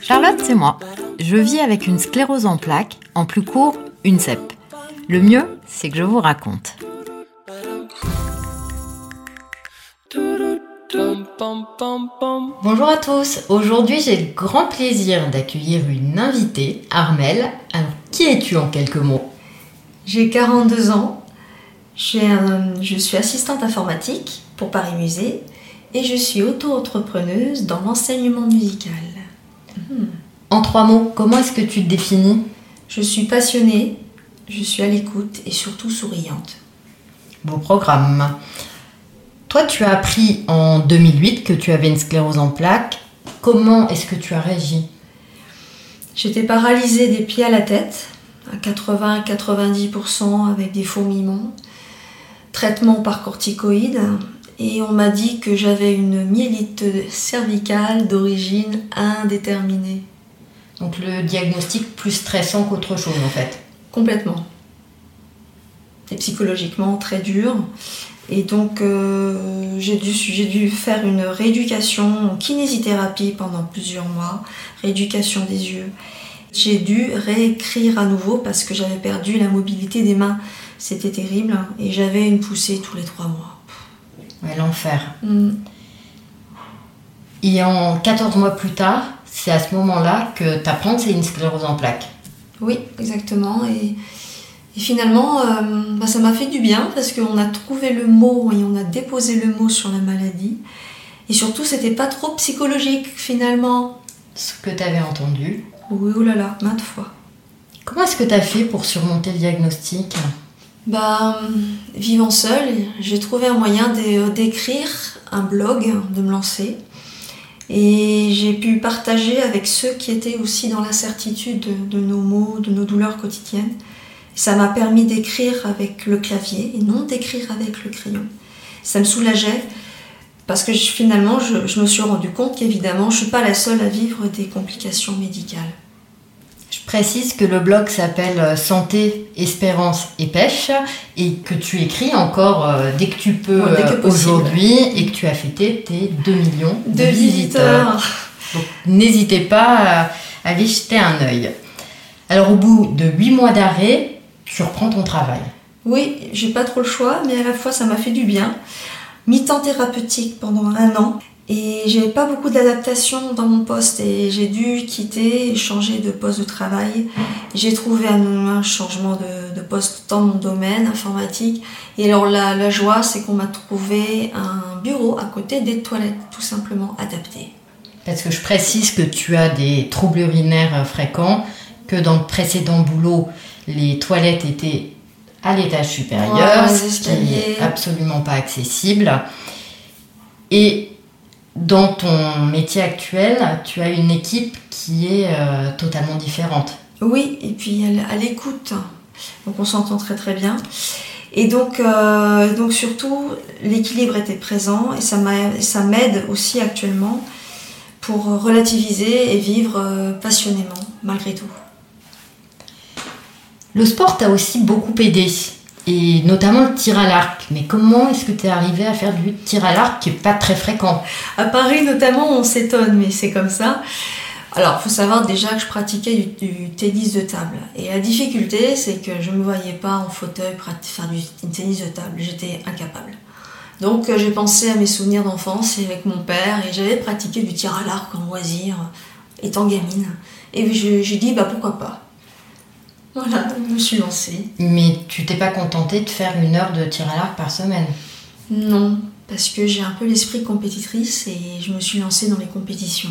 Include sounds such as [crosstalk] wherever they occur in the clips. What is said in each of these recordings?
Charlotte, c'est moi. Je vis avec une sclérose en plaques, en plus court, une CEP. Le mieux, c'est que je vous raconte. Bonjour à tous. Aujourd'hui, j'ai le grand plaisir d'accueillir une invitée, Armelle. Alors, qui es-tu en quelques mots? J'ai 42 ans. je suis assistante informatique pour Paris Musée et je suis auto-entrepreneuse dans l'enseignement musical. En trois mots, comment est-ce que tu te définis? Je suis passionnée, je suis à l'écoute et surtout souriante. Beau programme. Toi, tu as appris en 2008 que tu avais une sclérose en plaques. Comment est-ce que tu as réagi? J'étais paralysée des pieds à la tête, à 80-90% avec des fourmillements, traitement par corticoïdes, et on m'a dit que j'avais une myélite cervicale d'origine indéterminée. Donc le diagnostic plus stressant qu'autre chose en fait. Complètement. Et psychologiquement très dur. Et donc euh, j'ai dû, dû, faire une rééducation en kinésithérapie pendant plusieurs mois, rééducation des yeux. J'ai dû réécrire à nouveau parce que j'avais perdu la mobilité des mains. C'était terrible et j'avais une poussée tous les trois mois. Ouais, l'enfer. Mm. Et en 14 mois plus tard, c'est à ce moment-là que tu apprends que c'est une sclérose en plaques. Oui, exactement. Et, finalement, euh, bah, ça m'a fait du bien parce qu'on a trouvé le mot et on a déposé le mot sur la maladie. Et surtout, c'était pas trop psychologique finalement. Ce que tu avais entendu. Oui, oh là là, maintes fois. Comment est-ce que tu as fait pour surmonter le diagnostic? Bah, vivant seule, j'ai trouvé un moyen d'écrire un blog, de me lancer. Et j'ai pu partager avec ceux qui étaient aussi dans l'incertitude de, nos maux, de nos douleurs quotidiennes. Ça m'a permis d'écrire avec le clavier et non d'écrire avec le crayon. Ça me soulageait parce que finalement, je, me suis rendu compte qu'évidemment, je ne suis pas la seule à vivre des complications médicales. Je précise que le blog s'appelle euh, Santé, Espérance et Pêche et que tu écris encore euh, dès que tu peux euh, aujourd'hui et que tu as fêté tes 2 millions de, visiteurs. Donc n'hésitez pas à aller jeter un œil. Alors au bout de 8 mois d'arrêt, tu reprends ton travail. Oui, j'ai pas trop le choix, mais à la fois ça m'a fait du bien. Mi-temps thérapeutique pendant un an et j'avais pas beaucoup d'adaptation dans mon poste et j'ai dû quitter et changer de poste de travail. J'ai trouvé un, changement de, poste dans mon domaine informatique. Et alors la, la joie, c'est qu'on m'a trouvé un bureau à côté des toilettes, tout simplement adapté. Parce que je précise que tu as des troubles urinaires fréquents, que dans le précédent boulot, les toilettes étaient à l'étage supérieur, ce qui n'est absolument pas accessible. Et dans ton métier actuel, tu as une équipe qui est euh, totalement différente. Oui, et puis à l'écoute. Donc on s'entend très très bien. Et donc, euh, donc surtout, l'équilibre était présent et ça m'aide aussi actuellement pour relativiser et vivre euh, passionnément malgré tout. Le sport t'a aussi beaucoup aidé et notamment le tir à l'arc. Mais comment est-ce que tu es arrivé à faire du tir à l'arc qui n'est pas très fréquent? À Paris notamment, on s'étonne, mais c'est comme ça. Alors, faut savoir déjà que je pratiquais du, tennis de table. Et la difficulté, c'est que je ne me voyais pas en fauteuil faire du tennis de table. J'étais incapable. Donc, euh, j'ai pensé à mes souvenirs d'enfance avec mon père et j'avais pratiqué du tir à l'arc en loisir, étant gamine. Et j'ai dit, bah pourquoi pas? Voilà, je me suis lancée. Mais tu t'es pas contentée de faire une heure de tir à l'arc par semaine Non, parce que j'ai un peu l'esprit compétitrice et je me suis lancée dans les compétitions.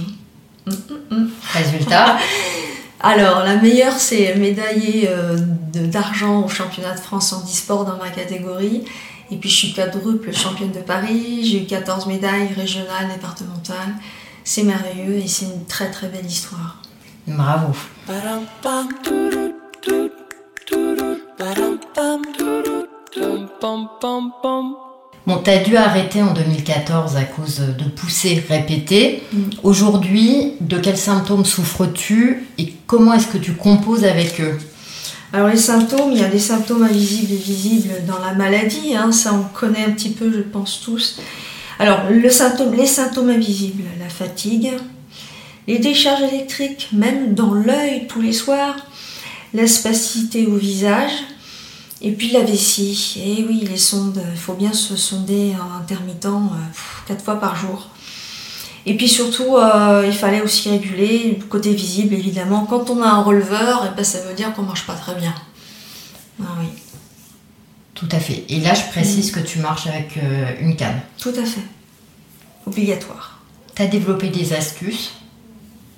Hum, hum, hum. Résultat [laughs] Alors, la meilleure, c'est médaillée euh, d'argent au championnat de France en e-sport dans ma catégorie. Et puis, je suis quadruple championne de Paris. J'ai eu 14 médailles régionales, départementales. C'est merveilleux et c'est une très très belle histoire. Bravo. Bon, tu as dû arrêter en 2014 à cause de poussées répétées. Aujourd'hui, de quels symptômes souffres-tu et comment est-ce que tu composes avec eux alors les symptômes, il y a des symptômes invisibles et visibles dans la maladie, ça on connaît un petit peu, je pense tous. Alors, le symptôme, les symptômes invisibles, la fatigue, les décharges électriques, même dans l'œil tous les soirs, la spasticité au visage, et puis la vessie. Et eh oui, les sondes, il faut bien se sonder en intermittent euh, quatre fois par jour. Et puis surtout, euh, il fallait aussi réguler le côté visible, évidemment. Quand on a un releveur, et eh ben, ça veut dire qu'on marche pas très bien. Ah oui. Tout à fait. Et là, je précise mm. que tu marches avec euh, une canne. Tout à fait. Obligatoire. Tu as développé des astuces?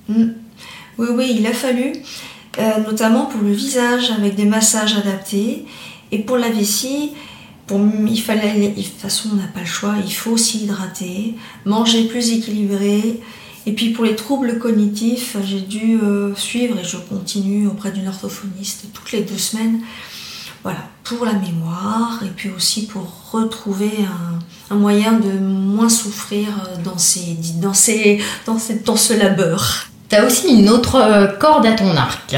Mm. Oui, oui, il a fallu, euh, notamment pour le visage, avec des massages adaptés. Et pour la vessie, pour, il fallait, de toute façon, on n'a pas le choix, il faut s'hydrater, manger plus équilibré. Et puis pour les troubles cognitifs, j'ai dû euh, suivre et je continue auprès d'une orthophoniste toutes les deux semaines. Voilà, pour la mémoire et puis aussi pour retrouver un, moyen de moins souffrir dans, ces, dans, ces, dans, dans ce labeur. Tu as aussi une autre euh, corde à ton arc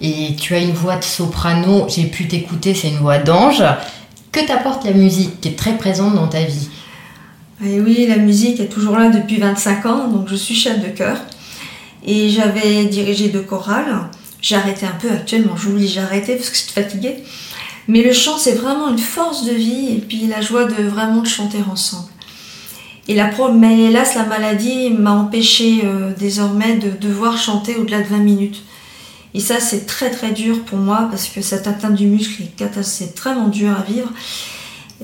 et tu as une voix de soprano, j'ai pu t'écouter, c'est une voix d'ange. Que t'apporte la musique qui est très présente dans ta vie? Et Oui, la musique est toujours là depuis 25 ans, donc je suis chef de chœur. Et j'avais dirigé deux chorales. J'ai arrêté un peu actuellement, dis j'ai arrêté parce que je suis fatiguée. Mais le chant, c'est vraiment une force de vie et puis la joie de vraiment de chanter ensemble. Et la mais hélas, la maladie m'a empêché euh, désormais de devoir chanter au-delà de 20 minutes. Et ça, c'est très très dur pour moi parce que cette atteinte du muscle c'est vraiment dur à vivre.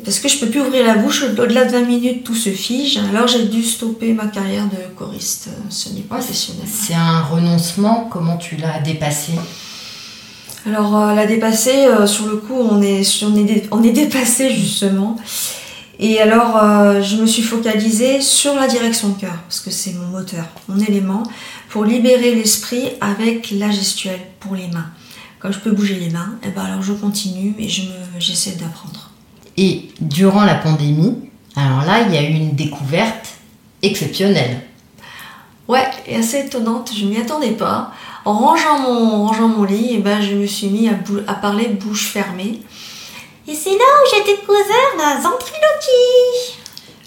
parce que je peux plus ouvrir la bouche, au-delà de 20 minutes, tout se fige. Alors j'ai dû stopper ma carrière de choriste semi-professionnelle. C'est un renoncement, comment tu l'as dépassé? Alors euh, la dépasser, euh, sur le coup, on est, on est, on est dépassé justement. Et alors, euh, je me suis focalisée sur la direction de cœur, parce que c'est mon moteur, mon élément, pour libérer l'esprit avec la gestuelle pour les mains. Quand je peux bouger les mains, et eh ben alors je continue et je j'essaie d'apprendre. Et durant la pandémie, alors là, il y a eu une découverte exceptionnelle. Ouais, et assez étonnante, je m'y attendais pas. En rangeant mon, rangeant mon lit, et eh ben, je me suis mis à, à parler bouche fermée. Et c'est là où j'ai découvert la ventriloquie.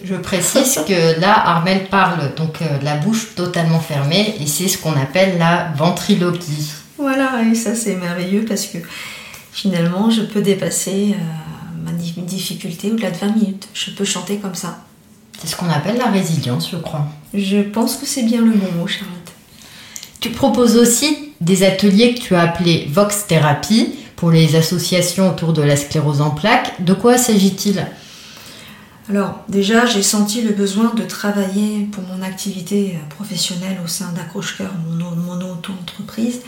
Je précise que là, Armel parle donc euh, la bouche totalement fermée et c'est ce qu'on appelle la ventriloquie. Voilà, et ça c'est merveilleux parce que finalement je peux dépasser euh, ma difficulté au-delà de 20 minutes. Je peux chanter comme ça. C'est ce qu'on appelle la résilience, je crois. Je pense que c'est bien le bon mot, Charlotte. Tu proposes aussi des ateliers que tu as appelés Vox Therapy pour les associations autour de la sclérose en plaques. De quoi s'agit-il? Alors déjà, j'ai senti le besoin de travailler pour mon activité professionnelle au sein d'Accroche-Cœur, mon, mon auto-entreprise.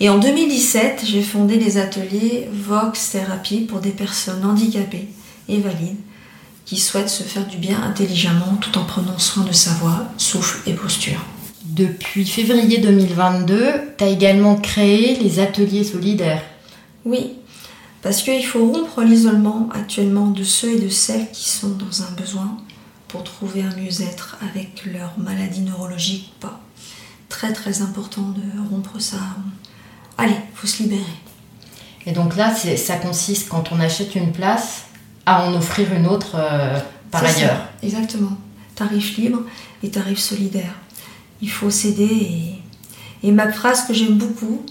Et en 2017, j'ai fondé les ateliers Vox Therapy pour des personnes handicapées et valides qui souhaitent se faire du bien intelligemment tout en prenant soin de sa voix, souffle et posture. Depuis février 2022, tu as également créé les ateliers solidaires. Oui, parce qu'il faut rompre l'isolement actuellement de ceux et de celles qui sont dans un besoin pour trouver un mieux-être avec leur maladie neurologique ou pas. Très très important de rompre ça. Allez, faut se libérer. Et donc là, ça consiste quand on achète une place à en offrir une autre euh, par ailleurs. exactement. Tarif libre et tarif solidaire. Il faut s'aider et, et ma phrase que j'aime beaucoup,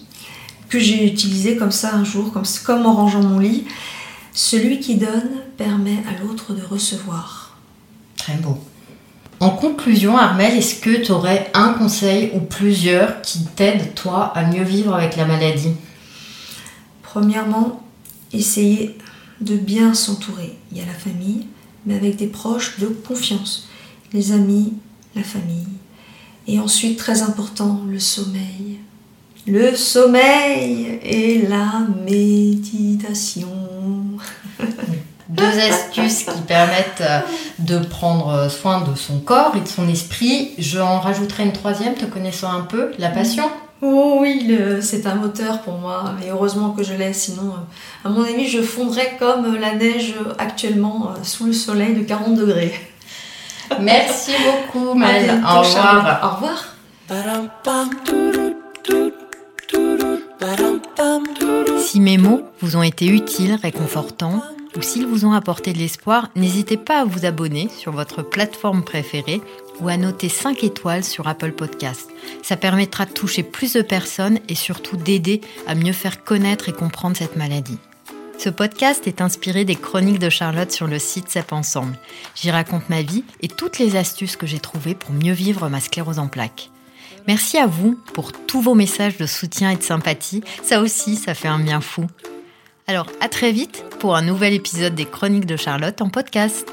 que j'ai utilisé comme ça un jour, comme, comme en rangeant mon lit. Celui qui donne permet à l'autre de recevoir. Très beau. En conclusion, Armel, est-ce que tu aurais un conseil ou plusieurs qui t'aident, toi, à mieux vivre avec la maladie? Premièrement, essayer de bien s'entourer. Il y a la famille, mais avec des proches de confiance. Les amis, la famille. Et ensuite, très important, le sommeil le sommeil et la méditation. Deux astuces qui permettent euh, de prendre soin de son corps et de son esprit. J'en rajouterai une troisième, te connaissant un peu, la passion. Oh oui, c'est un moteur pour moi, et heureusement que je l'ai, sinon, euh, à mon avis, je fondrais comme la neige actuellement euh, sous le soleil de 40 degrés. Merci beaucoup, Mel. Au revoir. Au revoir. Si mes mots vous ont été utiles, réconfortants, ou s'ils vous ont apporté de l'espoir, n'hésitez pas à vous abonner sur votre plateforme préférée ou à noter 5 étoiles sur Apple Podcast. Ça permettra de toucher plus de personnes et surtout d'aider à mieux faire connaître et comprendre cette maladie. Ce podcast est inspiré des chroniques de Charlotte sur le site CEP Ensemble. J'y raconte ma vie et toutes les astuces que j'ai trouvées pour mieux vivre ma sclérose en plaques. Merci à vous pour tous vos messages de soutien et de sympathie. Ça aussi, ça fait un bien fou. Alors, à très vite pour un nouvel épisode des Chroniques de Charlotte en podcast.